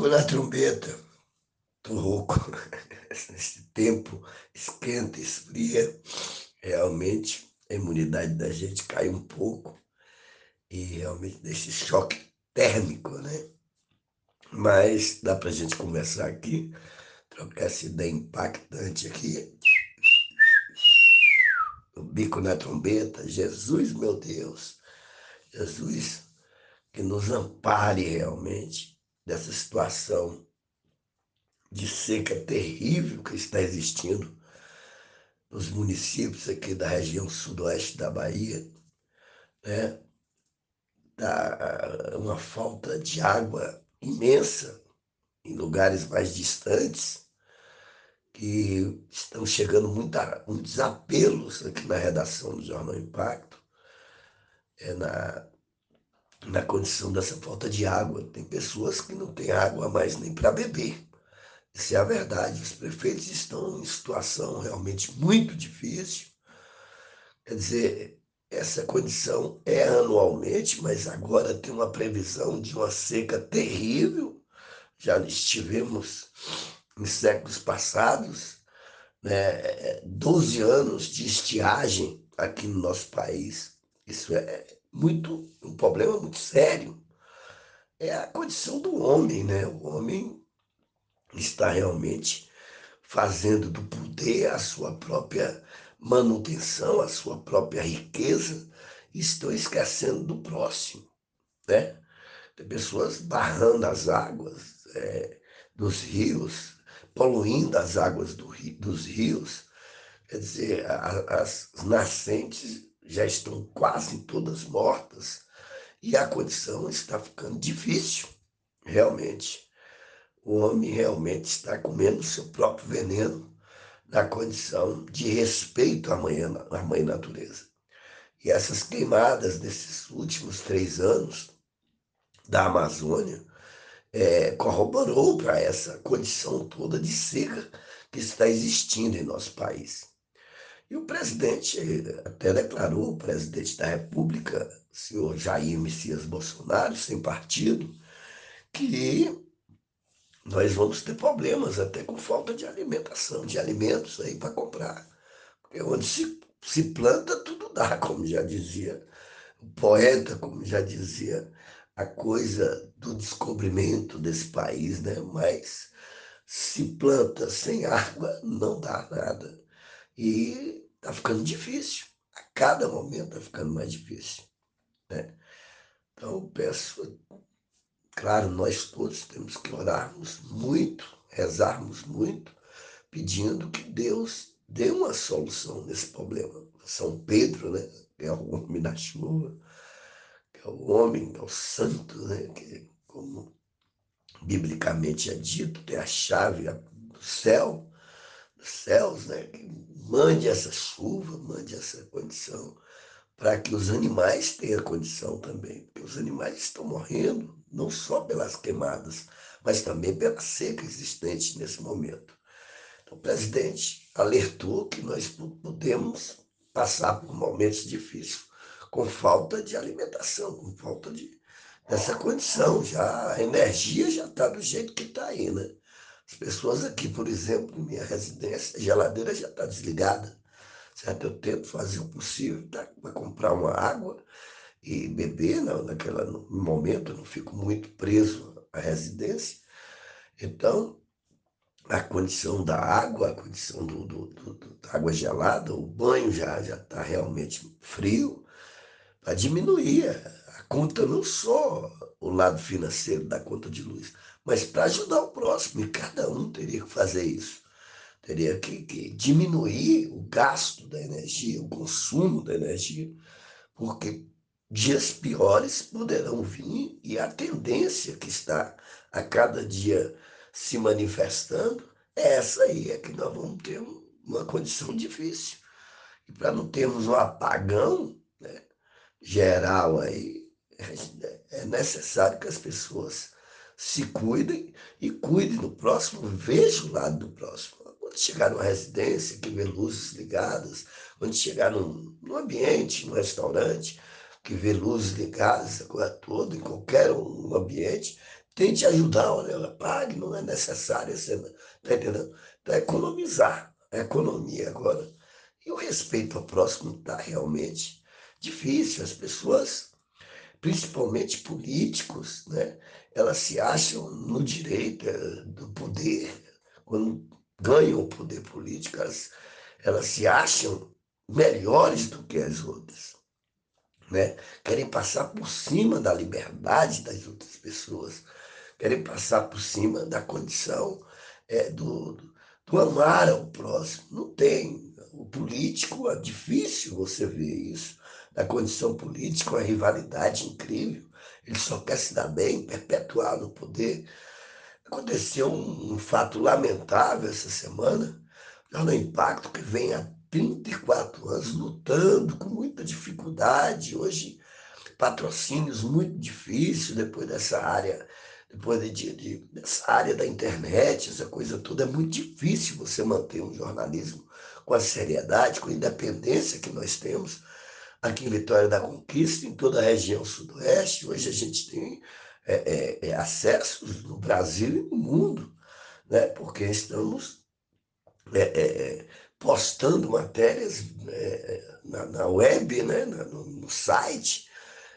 bico na trombeta. Tô rouco. Esse tempo esquenta, esfria. Realmente a imunidade da gente cai um pouco. E realmente desse choque térmico, né? Mas dá para a gente conversar aqui, trocar essa ideia impactante aqui. O bico na trombeta, Jesus, meu Deus, Jesus, que nos ampare realmente dessa situação de seca terrível que está existindo nos municípios aqui da região sudoeste da Bahia, né? Da uma falta de água imensa em lugares mais distantes, que estão chegando muita, muitos apelos aqui na redação do Jornal Impacto, é na, na condição dessa falta de água. Tem pessoas que não têm água mais nem para beber. Isso é a verdade. Os prefeitos estão em situação realmente muito difícil. Quer dizer, essa condição é anualmente, mas agora tem uma previsão de uma seca terrível. Já estivemos em séculos passados, né, 12 anos de estiagem aqui no nosso país. Isso é muito um problema muito sério. É a condição do homem, né? O homem está realmente fazendo do poder a sua própria manutenção, a sua própria riqueza, estão esquecendo do próximo. Né? Tem pessoas barrando as águas é, dos rios, poluindo as águas do, dos rios. Quer dizer, as nascentes já estão quase todas mortas e a condição está ficando difícil, realmente. O homem realmente está comendo seu próprio veneno na condição de respeito à mãe, à mãe natureza. E essas queimadas desses últimos três anos da Amazônia é, corroborou para essa condição toda de seca que está existindo em nosso país. E o presidente até declarou, o presidente da República, senhor Jair Messias Bolsonaro, sem partido, que nós vamos ter problemas até com falta de alimentação, de alimentos aí para comprar. Porque onde se, se planta, tudo dá, como já dizia o poeta, como já dizia a coisa do descobrimento desse país, né? Mas se planta sem água, não dá nada. E está ficando difícil. A cada momento está ficando mais difícil. Né? Então, peço Claro, nós todos temos que orarmos muito, rezarmos muito, pedindo que Deus dê uma solução nesse problema. São Pedro, né, que é o homem da chuva, que é o homem, que é o santo, né, que, como biblicamente é dito, tem a chave do céu, céus, né, que mande essa chuva, mande essa condição, para que os animais tenham condição também, porque os animais estão morrendo, não só pelas queimadas, mas também pela seca existente nesse momento. Então, o presidente alertou que nós podemos passar por momentos difíceis com falta de alimentação, com falta de, dessa condição. Já a energia já está do jeito que está aí, né? As pessoas aqui, por exemplo, em minha residência, a geladeira já está desligada. Certo? Eu tento fazer o possível para comprar uma água e beber, não, naquele momento eu não fico muito preso à residência. Então, a condição da água, a condição do, do, do, do da água gelada, o banho já está realmente frio, para diminuir conta, não só o lado financeiro da conta de luz, mas para ajudar o próximo, e cada um teria que fazer isso. Teria que, que diminuir o gasto da energia, o consumo da energia, porque dias piores poderão vir e a tendência que está a cada dia se manifestando é essa aí, é que nós vamos ter uma condição difícil. E para não termos um apagão né, geral aí, é necessário que as pessoas se cuidem e cuidem do próximo, veja o lado do próximo. Quando chegar numa residência que vê luzes ligadas, quando chegar num, num ambiente, num restaurante, que vê luzes ligadas coisa toda, em qualquer um ambiente, tente ajudar, olha, pague, não é necessário, você está entendendo? Então, economizar, a economia agora. E o respeito ao próximo está realmente difícil. As pessoas, principalmente políticos, né, elas se acham no direito eh, do poder, quando ganham o poder político, elas, elas se acham melhores do que as outras. Né? Querem passar por cima da liberdade das outras pessoas, querem passar por cima da condição é, do, do amar ao próximo. Não tem. O político é difícil você ver isso. Na condição política, uma rivalidade incrível. Ele só quer se dar bem, perpetuar no poder. Aconteceu um, um fato lamentável essa semana, já no impacto que vem há 34 anos lutando com muita dificuldade. Hoje, patrocínios muito difíceis depois dessa área depois de, de, dessa área da internet, essa coisa toda, é muito difícil você manter um jornalismo com a seriedade, com a independência que nós temos aqui em Vitória da Conquista, em toda a região sudoeste. Hoje a gente tem é, é, é, acessos no Brasil e no mundo, né? porque estamos é, é, postando matérias é, na, na, web, né? no, no site,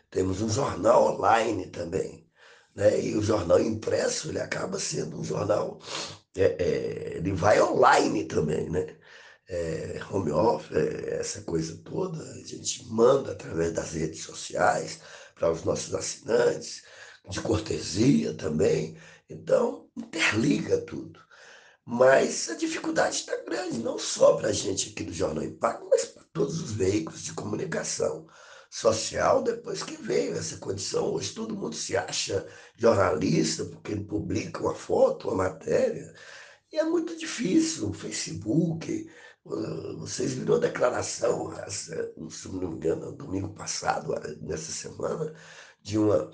temos um jornal online também né? E o jornal impresso ele acaba sendo um jornal, é, é, ele vai online também, né? É, home office, é, essa coisa toda, a gente manda através das redes sociais para os nossos assinantes, de cortesia também. Então, interliga tudo. Mas a dificuldade está grande, não só para a gente aqui do Jornal Impacto, mas para todos os veículos de comunicação social depois que veio essa condição. Hoje todo mundo se acha jornalista porque ele publica uma foto, uma matéria. E é muito difícil. O Facebook, vocês viram a declaração, se não me engano, domingo passado, nessa semana, de uma,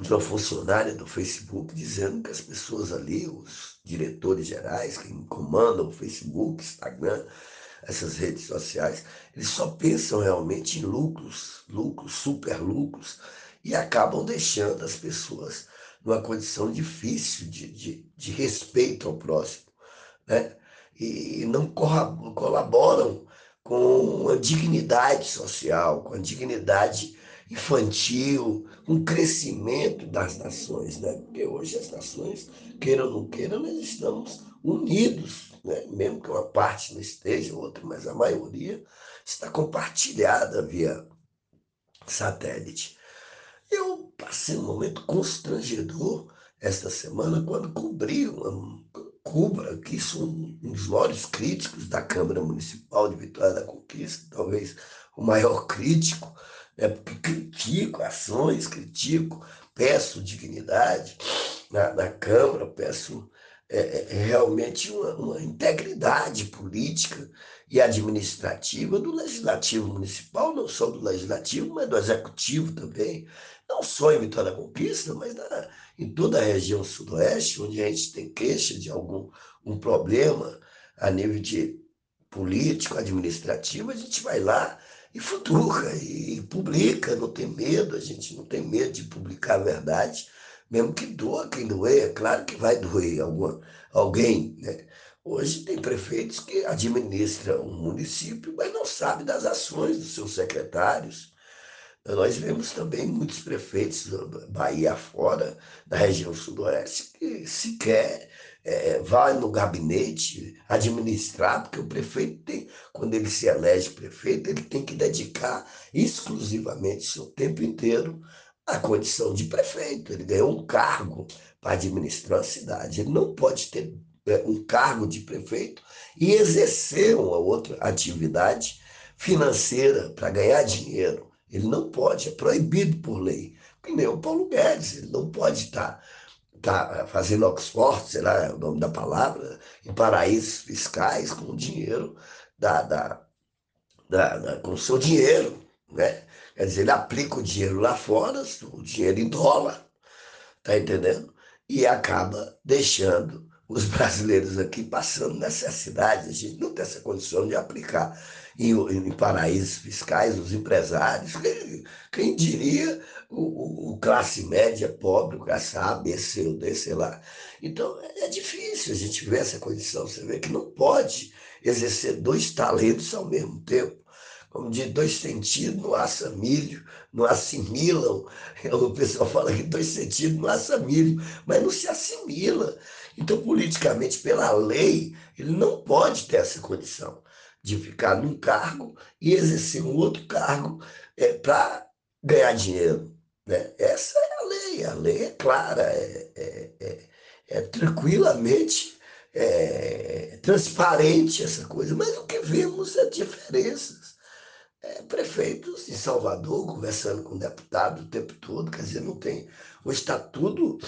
de uma funcionária do Facebook dizendo que as pessoas ali, os diretores gerais que comandam o Facebook, Instagram, essas redes sociais, eles só pensam realmente em lucros, lucros, super lucros, e acabam deixando as pessoas numa condição difícil de, de, de respeito ao próximo, né? E não colaboram com a dignidade social, com a dignidade infantil, com o crescimento das nações, né? Porque hoje as nações, queiram ou não queiram, nós estamos unidos, né? mesmo que uma parte não esteja, outra, mas a maioria está compartilhada via satélite. Eu passei um momento constrangedor esta semana quando cobri uma Cubra, que sou um dos maiores críticos da Câmara Municipal de Vitória da Conquista, talvez o maior crítico, né, porque critico ações, critico, peço dignidade na, na Câmara, peço é, é, é realmente uma, uma, integridade política e administrativa do legislativo municipal, não só do legislativo, mas do executivo também, não só em Vitória Conquista, mas na, em toda a região sudoeste, onde a gente tem queixa de algum um problema a nível de político, administrativo, a gente vai lá e futuca e publica, não tem medo, a gente não tem medo de publicar a verdade, mesmo que doa quem doer, é claro que vai doer alguma, alguém. Né? Hoje tem prefeitos que administram um município, mas não sabem das ações dos seus secretários. Nós vemos também muitos prefeitos, Bahia fora, da região sudoeste, que sequer é, vai no gabinete administrar, porque o prefeito tem, quando ele se elege prefeito, ele tem que dedicar exclusivamente seu tempo inteiro a condição de prefeito. Ele ganhou um cargo para administrar a cidade. Ele não pode ter é, um cargo de prefeito e exercer uma outra atividade financeira para ganhar dinheiro. Ele não pode, é proibido por lei. Que nem o Paulo Guedes, ele não pode estar tá fazendo Oxford, sei lá é o nome da palavra, em paraísos fiscais com o dinheiro da, da, da, da com o seu dinheiro, né? Quer dizer, ele aplica o dinheiro lá fora, o dinheiro em dólar, tá entendendo? E acaba deixando os brasileiros aqui passando necessidade, a gente não tem essa condição de aplicar em, em paraísos fiscais os empresários, quem, quem diria o, o, classe média pobre, o classe A, B, C D, sei lá. Então é difícil a gente ver essa condição, você vê que não pode exercer dois talentos ao mesmo tempo como diz, dois sentidos não assa milho, não assimilam. O pessoal fala que dois sentidos não assa milho, mas não se assimila. Então, politicamente, pela lei, ele não pode ter essa condição de ficar num cargo e exercer um outro cargo é, para ganhar dinheiro. Né? Essa é a lei, a lei é clara, é, é, é, é tranquilamente é, transparente essa coisa, mas o que vemos é diferenças. É, prefeitos em Salvador conversando com deputado o tempo todo, quer dizer, não tem. Hoje está tudo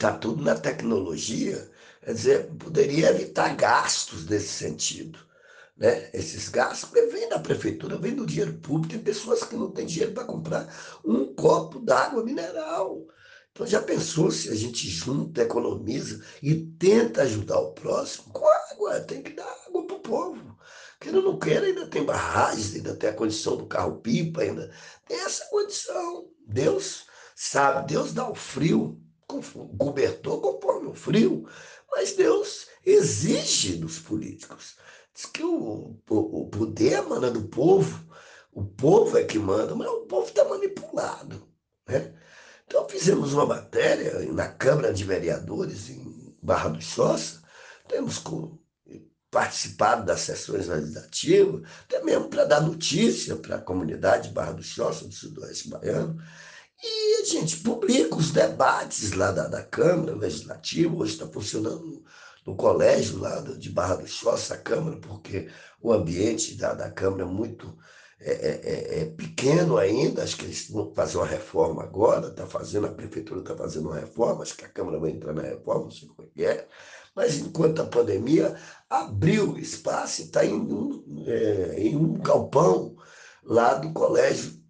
Está tudo na tecnologia, quer dizer, poderia evitar gastos nesse sentido. Né? Esses gastos vêm da prefeitura, vêm do dinheiro público, tem pessoas que não têm dinheiro para comprar um copo d'água mineral. Então já pensou se a gente junta, economiza e tenta ajudar o próximo com água? Tem que dar água para o povo. Ou não queira, ainda tem barragens, ainda tem a condição do carro-pipa, ainda tem essa condição. Deus sabe, Deus dá o frio cobertor conforme o frio, mas Deus exige dos políticos. Diz que o, o, o poder emana do povo, o povo é que manda, mas o povo está manipulado. Né? Então fizemos uma matéria na Câmara de Vereadores, em Barra do Choça, temos com, participado das sessões legislativas, até mesmo para dar notícia para a comunidade Barra do Choça, do Sudoeste Baiano, e a gente publica os debates lá da, da Câmara Legislativa, hoje está funcionando no colégio lá de Barra do Choça, a Câmara, porque o ambiente da, da Câmara é muito é, é, é, é pequeno ainda, acho que eles vão fazer uma reforma agora, está fazendo, a prefeitura está fazendo uma reforma, acho que a Câmara vai entrar na reforma, não sei como é que é, mas enquanto a pandemia abriu espaço e está em, um, é, em um galpão lá do colégio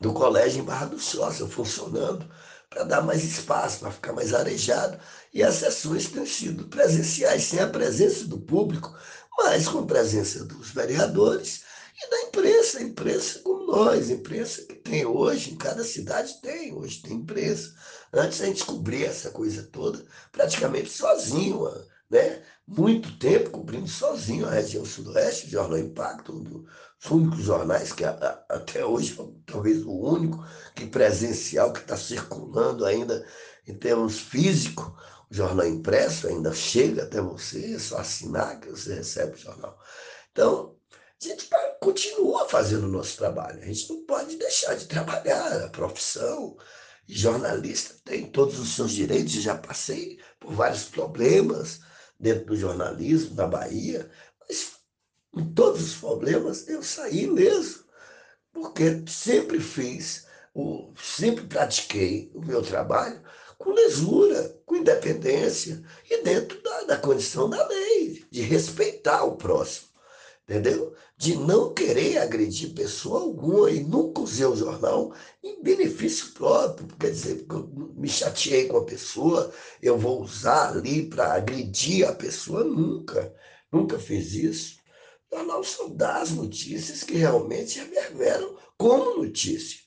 do colégio em Barra do Sócio funcionando para dar mais espaço, para ficar mais arejado. E as sessões têm sido presenciais, sem a presença do público, mas com presença dos vereadores e da imprensa, imprensa como nós, imprensa que tem hoje, em cada cidade tem, hoje tem imprensa. Antes a gente cobria essa coisa toda praticamente sozinho, né? muito tempo cobrindo sozinho a região sudoeste, Jornal Impacto, um dos únicos jornais que até hoje, talvez o único, que presencial, que está circulando ainda em termos físicos, o jornal impresso ainda chega até você, é só assinar que você recebe o jornal. Então, a gente continua fazendo o nosso trabalho, a gente não pode deixar de trabalhar, a profissão, jornalista tem todos os seus direitos, já passei por vários problemas, dentro do jornalismo da Bahia, mas em todos os problemas eu saí mesmo, porque sempre fiz, o, sempre pratiquei o meu trabalho com lesura, com independência e dentro da, da condição da lei, de respeitar o próximo entendeu? De não querer agredir pessoa alguma e nunca usei o jornal em benefício próprio, quer dizer, me chateei com a pessoa, eu vou usar ali para agredir a pessoa, nunca, nunca fiz isso. O jornal só dá as notícias que realmente reverberam como notícia.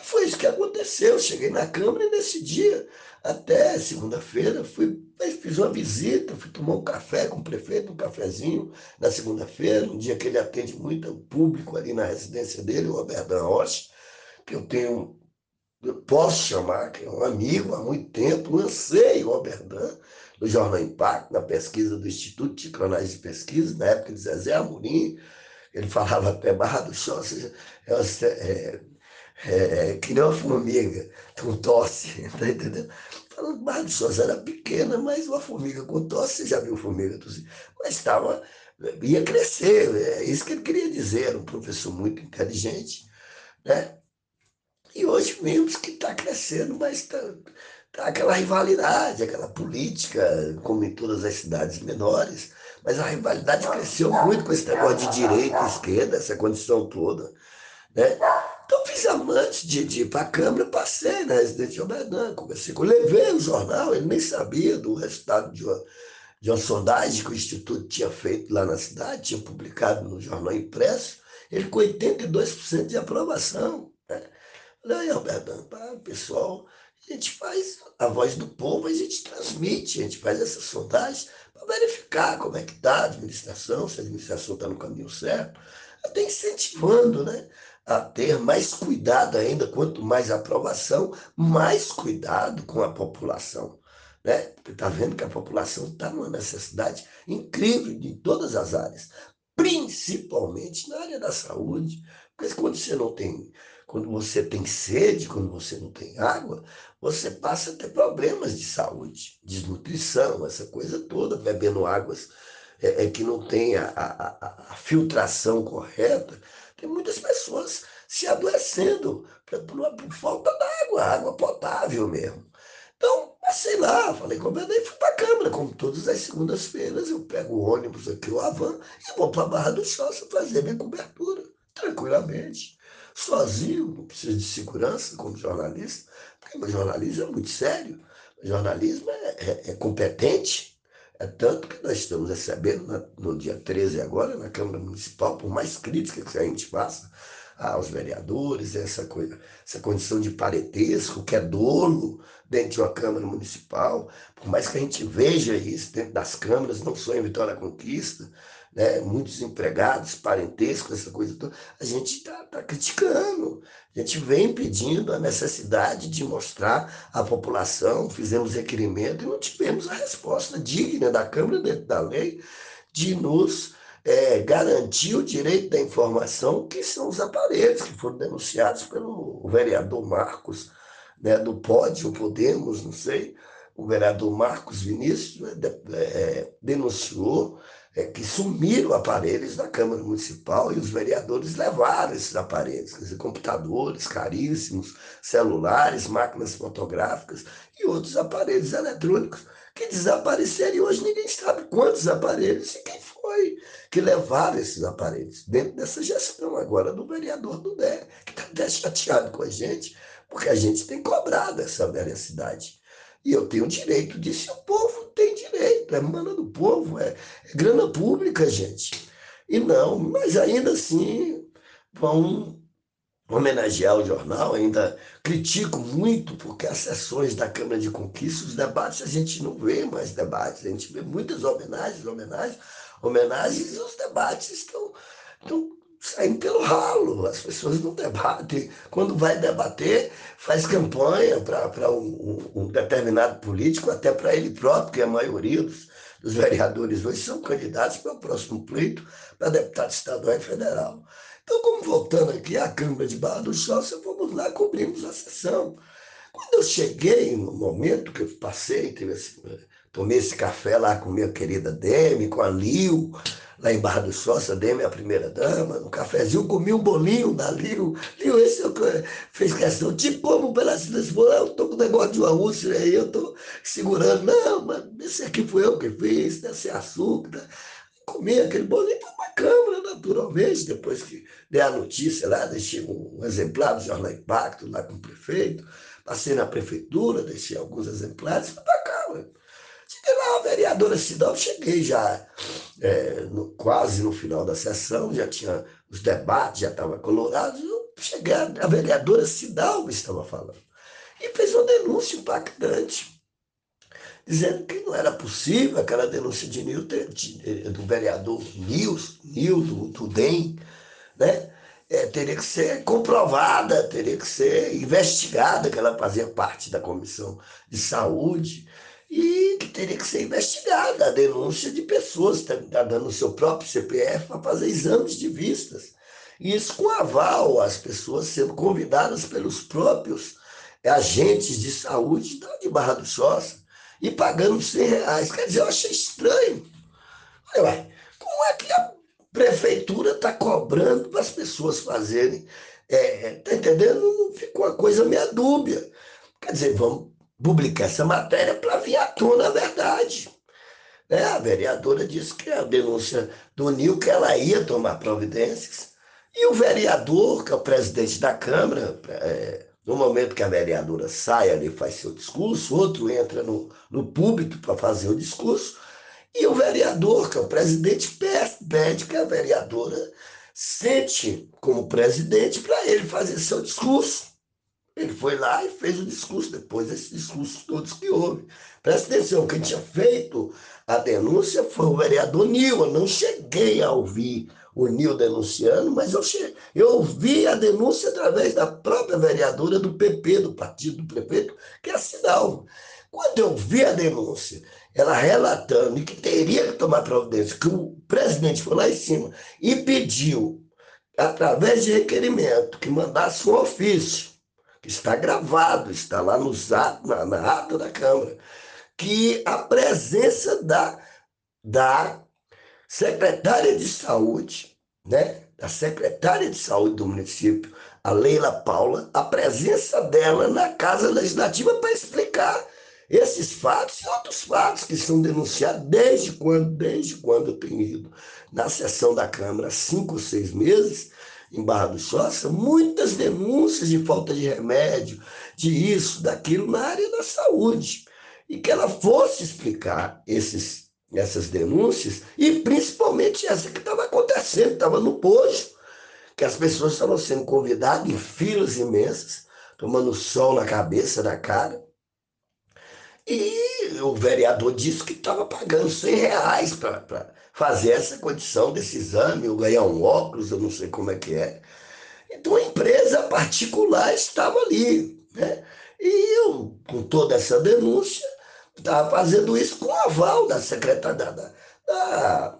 E foi isso que aconteceu. Eu cheguei na Câmara e nesse dia, até segunda-feira, fui, fiz uma visita, fui tomar um café com o prefeito, um cafezinho na segunda-feira, um dia que ele atende muito público ali na residência dele, o Roberto Rocha, que eu tenho, eu posso chamar, que é um amigo há muito tempo, lancei o Robertan no Jornal Impacto, na pesquisa do Instituto de Cronagem de Pesquisa, na época de Zezé Amorim, ele falava até Barra do Chão, ou seja, é, é, é, que nem uma formiga com tosse, tá entendendo? Falando que Barra do Souza era pequena, mas uma formiga com tosse, você já viu formiga tossir? Mas estava, ia crescer, é isso que ele queria dizer, um professor muito inteligente, né? E hoje vimos que está crescendo, mas está tá aquela rivalidade, aquela política, como em todas as cidades menores, mas a rivalidade cresceu muito com esse negócio de direita e esquerda, essa condição toda. Né? Então fiz antes de, de ir para a Câmara, passei na residência de Oberdan, conversei com levei o jornal, ele nem sabia do resultado de uma, de uma sondagem que o Instituto tinha feito lá na cidade, tinha publicado no jornal impresso, ele com 82% de aprovação. Né? Falei, Alberto, pessoal, a gente faz a voz do povo, a gente transmite, a gente faz essa sondagem para verificar como é que está a administração, se a administração está no caminho certo, até incentivando né, a ter mais cuidado ainda, quanto mais aprovação, mais cuidado com a população. Né? Porque está vendo que a população está numa necessidade incrível em todas as áreas, principalmente na área da saúde, porque quando você não tem quando você tem sede, quando você não tem água, você passa a ter problemas de saúde, desnutrição, essa coisa toda, bebendo águas é, é que não tem a, a, a, filtração correta. Tem muitas pessoas se adoecendo por, por, falta d'água, água potável mesmo. Então, passei lá, falei com a e fui para a Câmara, como todas as segundas-feiras, eu pego o ônibus aqui, o Avan, e vou para a Barra do Choça fazer minha cobertura, tranquilamente sozinho, não precisa de segurança como jornalista, porque o jornalismo é muito sério, o jornalismo é, é, é competente, é tanto que nós estamos recebendo na, no dia 13 agora, na Câmara Municipal, por mais críticas que a gente faça aos vereadores, essa, coisa, essa condição de parentesco, que é dolo dentro de uma Câmara Municipal, por mais que a gente veja isso dentro das câmaras, não só em Vitória Conquista, né, muitos empregados, parentescos, essa coisa toda, a gente está tá criticando. A gente vem pedindo a necessidade de mostrar à população, fizemos requerimento e não tivemos a resposta digna da Câmara, dentro da lei, de nos é, garantir o direito da informação, que são os aparelhos que foram denunciados pelo vereador Marcos, né, do Pódio Podemos, não sei, o vereador Marcos Vinícius né, é, denunciou é, que sumiram aparelhos da Câmara Municipal e os vereadores levaram esses aparelhos, dizer, computadores caríssimos, celulares, máquinas fotográficas e outros aparelhos eletrônicos que desapareceram e hoje ninguém sabe quantos aparelhos e quem foi que levaram esses aparelhos dentro dessa gestão agora do vereador do Dé, que está até chateado com a gente, porque a gente tem cobrado essa velha cidade. E eu tenho direito disso, e o povo tem direito, é mana do povo, é, é grana pública, gente. E não, mas ainda assim vão homenagear o jornal, ainda critico muito, porque as sessões da Câmara de Conquista, os debates, a gente não vê mais debates, a gente vê muitas homenagens, homenagens, homenagens, e os debates estão, estão saindo pelo ralo, as pessoas não debatem. Quando vai debater, faz campanha para um, um, determinado político, até para ele próprio, que a maioria dos, dos vereadores hoje são candidatos para o próximo pleito para deputado estadual e federal. Então, como voltando aqui à Câmara de Barra do Chauça, vamos lá, cobrimos a sessão. Quando eu cheguei, no momento que eu passei, assim, tomei esse café lá com minha querida Demi, com a Lil, lá em Barra do Sócio, a Demi é primeira dama, um cafezinho, comi um bolinho da Lil. Lil, esse eu, fez questão, te como um pedacinho desse bolo, eu tô com negócio de uma úlcera aí, eu tô segurando. Não, mas esse aqui foi eu que fiz, deve ser açúcar. Né? Comi aquele bolinho, foi uma câmera, naturalmente, depois que dei a notícia lá, deixei um exemplar do Jornal Impacto lá com o prefeito, passei na prefeitura, deixei alguns exemplares, fui pra. Cheguei lá, a vereadora Cidal, cheguei já é, no, quase no final da sessão, já tinha os debates, já estava colorado. Cheguei, a vereadora Cidal estava falando. E fez uma denúncia impactante, dizendo que não era possível aquela denúncia de Nil, do vereador Nils, Nil, do, do DEM, né? É, teria que ser comprovada, teria que ser investigada, que ela fazia parte da comissão de saúde e teria que ser investigada a denúncia de pessoas que estão dando o seu próprio CPF para fazer exames de vistas. E isso com aval, as pessoas sendo convidadas pelos próprios agentes de saúde de Barra do Choça e pagando 100 reais. Quer dizer, eu achei estranho. Ué, como é que a prefeitura está cobrando para as pessoas fazerem? É, tá entendendo? Ficou uma coisa meia dúbia. Quer dizer, vamos publicar essa matéria para vir à tona a verdade. Né? A vereadora disse que a denúncia do Nil, que ela ia tomar providências, E o vereador, que é o presidente da Câmara, é, no momento que a vereadora sai ali faz seu discurso, outro entra no, no púlpito para fazer o discurso, e o vereador, que é o presidente, pede que a vereadora sente como presidente para ele fazer seu discurso. Ele foi lá e fez o discurso, depois desses discursos todos que houve. Presta atenção, quem tinha feito a denúncia foi o vereador Nil. Eu não cheguei a ouvir o Nil denunciando, mas eu, che... eu ouvi a denúncia através da própria vereadora do PP, do partido do prefeito, que é a Cidalva. Quando eu vi a denúncia, ela relatando que teria que tomar providência, que o presidente foi lá em cima e pediu, através de requerimento, que mandasse um ofício, está gravado, está lá atos, na, na ata da Câmara, que a presença da, da secretária de saúde, né, da secretária de saúde do município, a Leila Paula, a presença dela na Casa Legislativa para explicar esses fatos e outros fatos que são denunciados desde quando, desde quando eu tenho ido na sessão da Câmara, cinco ou seis meses, em Barra do Choça, muitas denúncias de falta de remédio, de isso, daquilo, na área da saúde. E que ela fosse explicar esses, essas denúncias, e principalmente essa que estava acontecendo, estava no posto, que as pessoas estavam sendo convidadas em filas imensas, tomando sol na cabeça, na cara, e o vereador disse que estava pagando 100 reais para fazer essa condição desse exame, ou ganhar um óculos, eu não sei como é que é. Então a empresa particular estava ali. Né? E eu, com toda essa denúncia, estava fazendo isso com o aval da secretária da, da,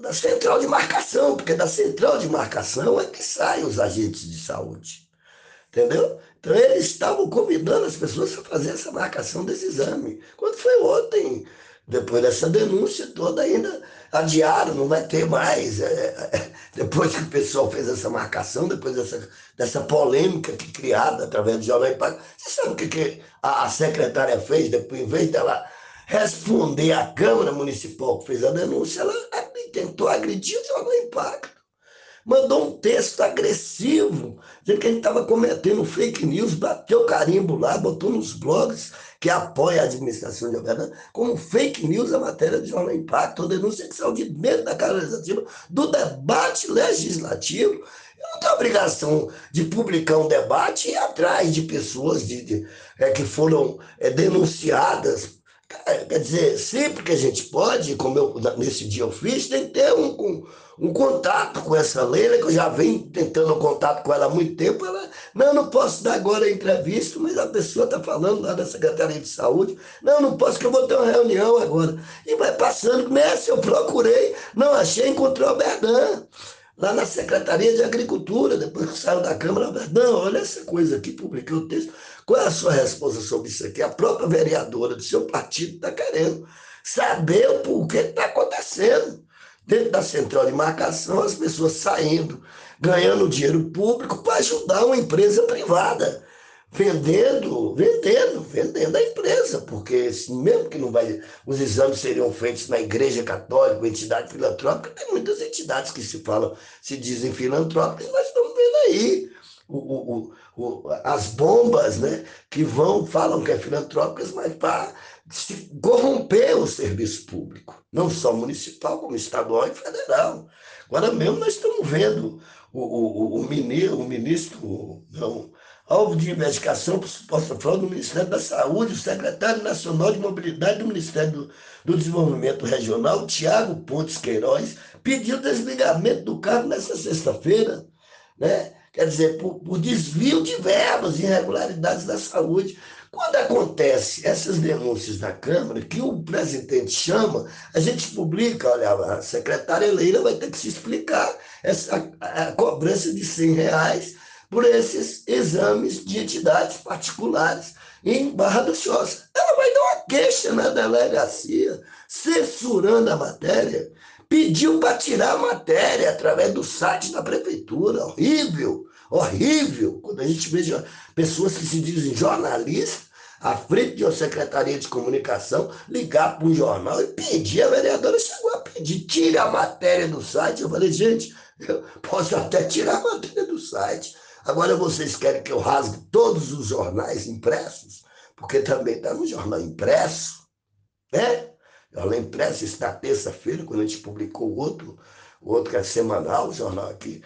da, central de marcação, porque da central de marcação é que saem os agentes de saúde. Entendeu? Então, eles estavam convidando as pessoas a fazer essa marcação desse exame. Quando foi ontem, depois dessa denúncia toda, ainda adiaram, não vai ter mais. É, é, depois que o pessoal fez essa marcação, depois dessa, dessa polêmica que criada através do Jornal Impacto, você sabe o que, que a, a secretária fez? Depois, em vez dela responder à Câmara Municipal que fez a denúncia, ela tentou agredir o Jornal Impacto mandou um texto agressivo, dizendo que ele estava cometendo fake news, bateu carimbo lá, botou nos blogs que apoia a administração de governo, como fake news a matéria de Jornal Impacto, a denúncia que saiu de dentro da Casa Legislativa, do debate legislativo. Eu não tenho obrigação de publicar um debate e ir atrás de pessoas de, de é, que foram é, denunciadas Quer dizer, sempre que a gente pode, como eu nesse dia eu fiz, tem que ter um, um, um, contato com essa Leila, que eu já venho tentando contato com ela há muito tempo. Ela, não, não posso dar agora a entrevista, mas a pessoa está falando lá da Secretaria de Saúde. Não, não posso, que eu vou ter uma reunião agora. E vai passando, nessa eu procurei, não achei, encontrei o Berdan lá na Secretaria de Agricultura, depois que saiu da Câmara, não, olha essa coisa aqui, publiquei o texto. Qual é a sua resposta sobre isso aqui? A própria vereadora do seu partido está querendo saber o que está acontecendo. Dentro da central de marcação, as pessoas saindo, ganhando dinheiro público para ajudar uma empresa privada vendendo, vendendo, vendendo a empresa, porque mesmo que não vai, os exames seriam feitos na igreja católica, entidade filantrópica, tem muitas entidades que se falam, se dizem filantrópicas, nós estamos vendo aí o, o, o, as bombas, né, que vão, falam que é filantrópicas, mas para corromper o serviço público, não só municipal, como estadual e federal. Agora mesmo nós estamos vendo o, o, o, ministro, o ministro não, alvo de investigação por suposta fraude do Ministério da Saúde, o secretário nacional de mobilidade do Ministério do, do Desenvolvimento Regional, Tiago Pontes Queiroz, pediu desligamento do cargo nessa sexta-feira, né? Quer dizer, por, por desvio de verbas, irregularidades da saúde. Quando acontece essas denúncias na Câmara, que o presidente chama, a gente publica, olha, a secretária Leila vai ter que se explicar essa a, a cobrança de 100 reais por esses exames de entidades particulares em Barra do Choça. Ela vai dar uma queixa na delegacia, censurando a matéria, pediu para tirar a matéria através do site da prefeitura. Horrível, horrível. Quando a gente vê pessoas que se dizem jornalistas à frente de uma secretaria de comunicação, ligar para um jornal e pedir. A vereadora chegou a pedir, tire a matéria do site. Eu falei, gente, eu posso até tirar a matéria do site. Agora vocês querem que eu rasgue todos os jornais impressos? Porque também está no jornal impresso, né? Jornal impresso está terça-feira, quando a gente publicou o outro, o outro que é semanal, o jornal aqui.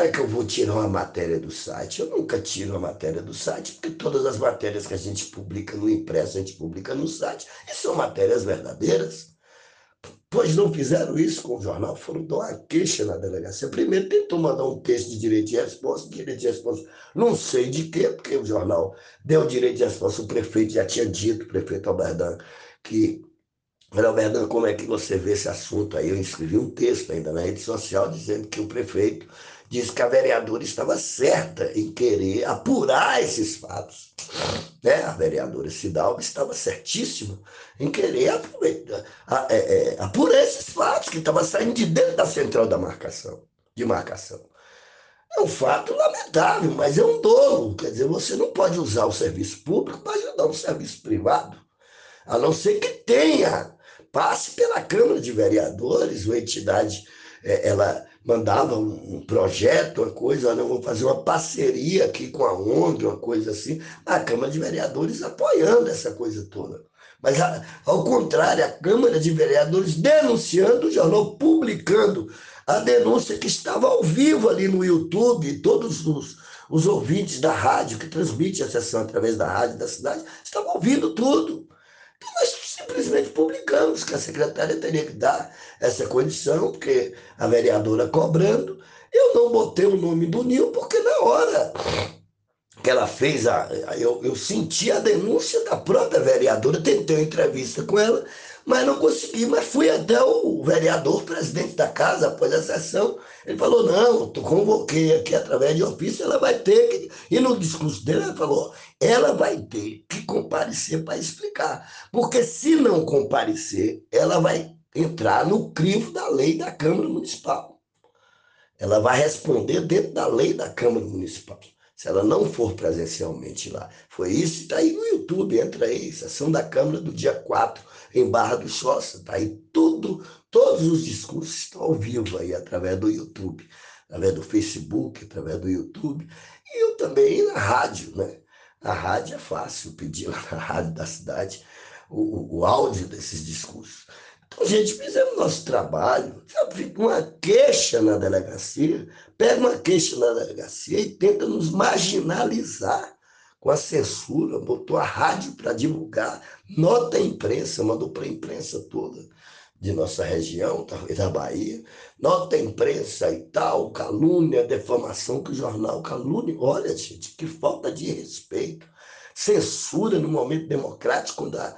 Como é que eu vou tirar uma matéria do site? Eu nunca tiro uma matéria do site, porque todas as matérias que a gente publica no impresso, a gente publica no site, e são matérias verdadeiras. Pois não fizeram isso com o jornal, foram dar uma queixa na delegacia. Primeiro tentou mandar um texto de direito de resposta, direito de resposta não sei de quê, porque o jornal deu direito de resposta, o prefeito já tinha dito, o prefeito Alberdan, que Alberdan, como é que você vê esse assunto aí? Eu escrevi um texto ainda na rede social dizendo que o prefeito disse que a vereadora estava certa em querer apurar esses fatos. Né? A vereadora Cidalva estava certíssima em querer apurar, é, é, esses fatos que estavam saindo de dentro da central da marcação, de marcação. É um fato lamentável, mas é um dolo. Quer dizer, você não pode usar o serviço público para ajudar um serviço privado, a não ser que tenha, passe pela Câmara de Vereadores, uma entidade, é, ela mandava um, projeto, uma coisa, eu vou fazer uma parceria aqui com a ONG, uma coisa assim, a Câmara de Vereadores apoiando essa coisa toda. Mas, ao contrário, a Câmara de Vereadores denunciando, o jornal publicando a denúncia que estava ao vivo ali no YouTube, todos os, os ouvintes da rádio que transmite a sessão através da rádio da cidade estavam ouvindo tudo. Então, nós simplesmente publicamos que a secretária teria que dar essa condição, porque a vereadora cobrando. Eu não botei o nome do Nil, porque na hora que ela fez, a, eu, eu senti a denúncia da própria vereadora, tentei uma entrevista com ela, mas não consegui. Mas fui até o vereador, presidente da casa, após a sessão. Ele falou: não, tu convoquei aqui através de ofício, ela vai ter que. E no discurso dele, ele falou: ela vai ter que comparecer para explicar. Porque se não comparecer, ela vai entrar no crivo da lei da Câmara Municipal. Ela vai responder dentro da lei da Câmara Municipal se ela não for presencialmente lá. Foi isso, está aí no YouTube, entra aí, sessão da Câmara do dia 4, em Barra do Choça, está aí tudo, todos os discursos estão ao vivo aí, através do YouTube, através do Facebook, através do YouTube, e eu também na rádio, né? A rádio é fácil pedir lá na rádio da cidade o, o áudio desses discursos. Então, gente, fizemos nosso trabalho. Fica uma queixa na delegacia, pega uma queixa na delegacia e tenta nos marginalizar com a censura, botou a rádio para divulgar, nota a imprensa, mandou para a imprensa toda de nossa região, talvez da Bahia, nota a imprensa e tal, calúnia, defamação que o jornal calúnia. Olha, gente, que falta de respeito. Censura no momento democrático, quando a,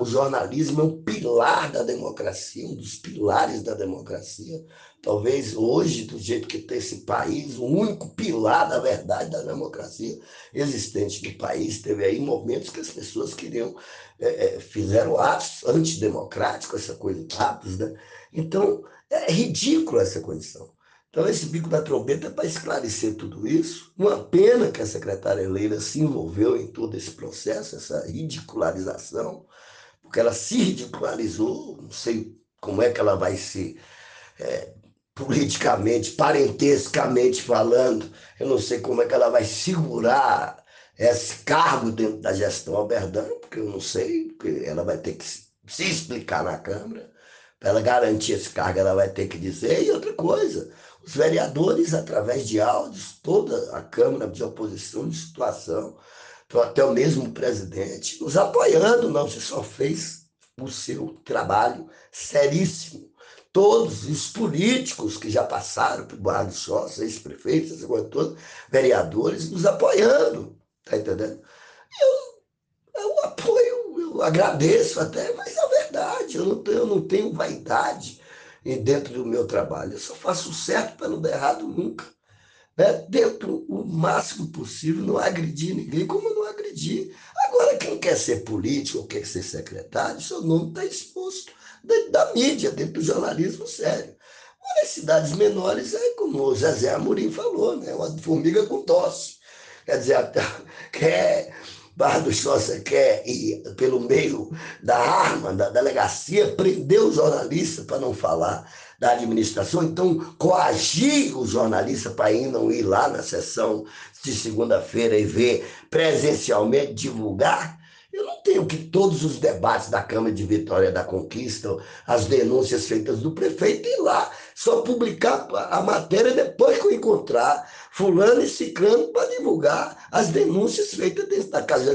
o jornalismo é um pilar da democracia, um dos pilares da democracia. Talvez hoje, do jeito que está esse país, o único pilar da verdade da democracia existente no país. Teve aí momentos que as pessoas queriam, é, é, fizeram atos antidemocráticos, essa coisa de atos, né? Então, é ridículo essa condição. Então, esse bico da trombeta é para esclarecer tudo isso. Uma pena que a secretária Leila se envolveu em todo esse processo, essa ridicularização porque ela se ridicularizou, não sei como é que ela vai ser é, politicamente, parentescamente falando, eu não sei como é que ela vai segurar esse cargo dentro da gestão Alberdano, porque eu não sei, porque ela vai ter que se explicar na Câmara, para ela garantir esse cargo, ela vai ter que dizer, e outra coisa, os vereadores, através de áudios, toda a Câmara de oposição de situação, até o mesmo presidente, nos apoiando, não, você só fez o seu trabalho seríssimo. Todos os políticos que já passaram por Barra do Sócio, ex-prefeitos, vereadores, nos apoiando, tá entendendo? Eu, eu apoio, eu agradeço até, mas é verdade, eu não tenho, eu não tenho vaidade dentro do meu trabalho. Eu só faço o certo para não dar errado nunca né, dentro o máximo possível, não agredir ninguém, como não agredir. Agora, quem quer ser político ou quer ser secretário, seu nome está exposto dentro da mídia, dentro do jornalismo sério. Agora, as cidades menores, é como o Zezé Amorim falou, né, uma formiga com tosse. Quer dizer, quer, Barra do Choça quer ir pelo meio da arma, da delegacia, prender o jornalista para não falar da administração, então coagir o jornalista para ir não ir lá na sessão de segunda-feira e ver presencialmente, divulgar. Eu não tenho que todos os debates da Câmara de Vitória da Conquista, as denúncias feitas do prefeito, ir lá, só publicar a matéria depois que eu encontrar fulano e ciclano para divulgar as denúncias feitas dentro da Casa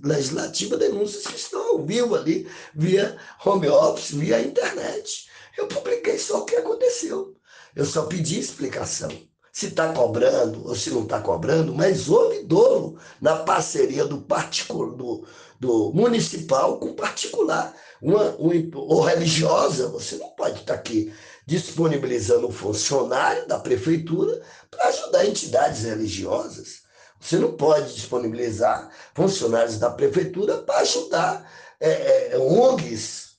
Legislativa, denúncias que estão ao vivo ali, via home office, via internet. Eu publiquei só o que aconteceu. Eu só pedi explicação se está cobrando ou se não está cobrando, mas houve dolo na parceria do particular, do, do municipal com particular. Uma, uma, ou religiosa, você não pode estar tá aqui disponibilizando um funcionário da prefeitura para ajudar entidades religiosas. Você não pode disponibilizar funcionários da prefeitura para ajudar é, é, ONGs,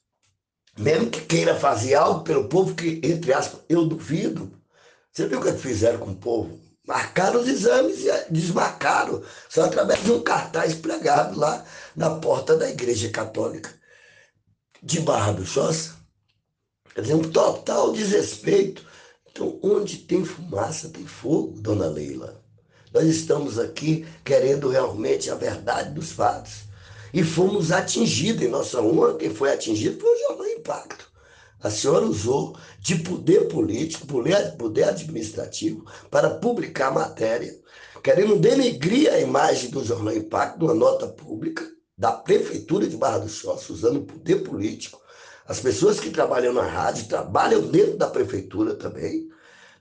mesmo que queira fazer algo pelo povo, que, entre aspas, eu duvido, você viu o que fizeram com o povo? Marcaram os exames e desmarcaram, só através de um cartaz pregado lá na porta da Igreja Católica de Barra do Choça. Quer dizer, um total desrespeito. Então, onde tem fumaça, tem fogo, dona Leila. Nós estamos aqui querendo realmente a verdade dos fatos. E fomos atingidos em nossa honra. Quem foi atingido foi o Jornal Impacto. A senhora usou de poder político, poder administrativo, para publicar matéria, querendo denegrir a imagem do Jornal Impacto numa nota pública da Prefeitura de Barra do Choça, usando poder político. As pessoas que trabalham na rádio trabalham dentro da prefeitura também,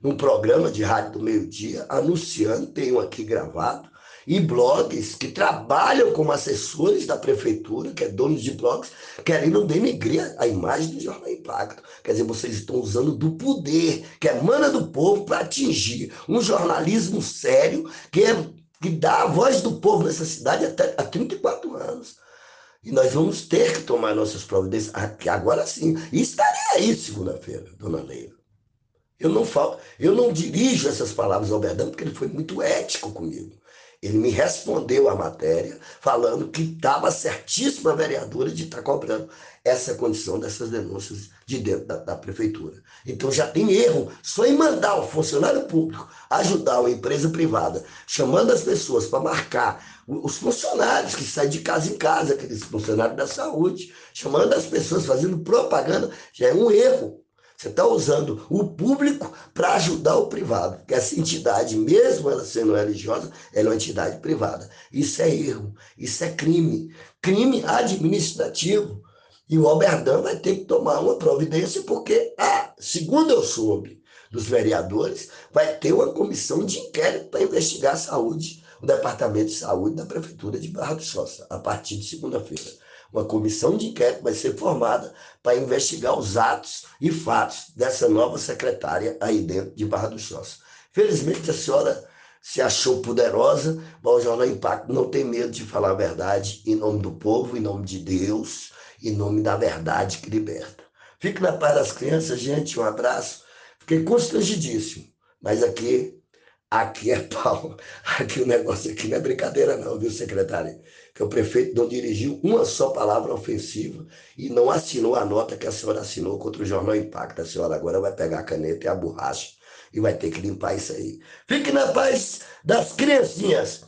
num programa de rádio do meio-dia, anunciando, tenho aqui gravado, e blogs que trabalham como assessores da prefeitura, que é donos de blogs, querendo denegrir a imagem do Jornal Impacto. Quer dizer, vocês estão usando do poder que emana do povo para atingir um jornalismo sério que, é, que dá a voz do povo nessa cidade até há 34 anos. E nós vamos ter que tomar nossas providências aqui, agora sim. E estarei aí segunda-feira, dona Leila. Eu não falo, eu não dirijo essas palavras ao Berdão porque ele foi muito ético comigo. Ele me respondeu a matéria falando que estava certíssima a vereadora de estar tá cobrando essa condição dessas denúncias de dentro da, da, prefeitura. Então já tem erro só em mandar o funcionário público ajudar uma empresa privada, chamando as pessoas para marcar os funcionários que saem de casa em casa, aqueles funcionários da saúde, chamando as pessoas, fazendo propaganda, já é um erro. Você está usando o público para ajudar o privado, porque essa entidade, mesmo ela sendo religiosa, ela é uma entidade privada. Isso é erro, isso é crime. Crime administrativo. E o Alberdan vai ter que tomar uma providência, porque, ah, segundo eu soube dos vereadores, vai ter uma comissão de inquérito para investigar a saúde, o Departamento de Saúde da Prefeitura de Barra do Sossa, a partir de segunda-feira. Uma comissão de inquérito vai ser formada para investigar os atos e fatos dessa nova secretária aí dentro de Barra do Choça. Felizmente a senhora se achou poderosa, mas o Jornal Impacto não tem medo de falar a verdade em nome do povo, em nome de Deus, em nome da verdade que liberta. Fique na paz das crianças, gente. Um abraço. Fiquei constrangidíssimo, mas aqui Aqui é pau. Aqui o negócio aqui não é brincadeira, não, viu, secretário? Que o prefeito não dirigiu uma só palavra ofensiva e não assinou a nota que a senhora assinou contra o Jornal Impacto. A senhora agora vai pegar a caneta e a borracha e vai ter que limpar isso aí. Fique na paz das criancinhas.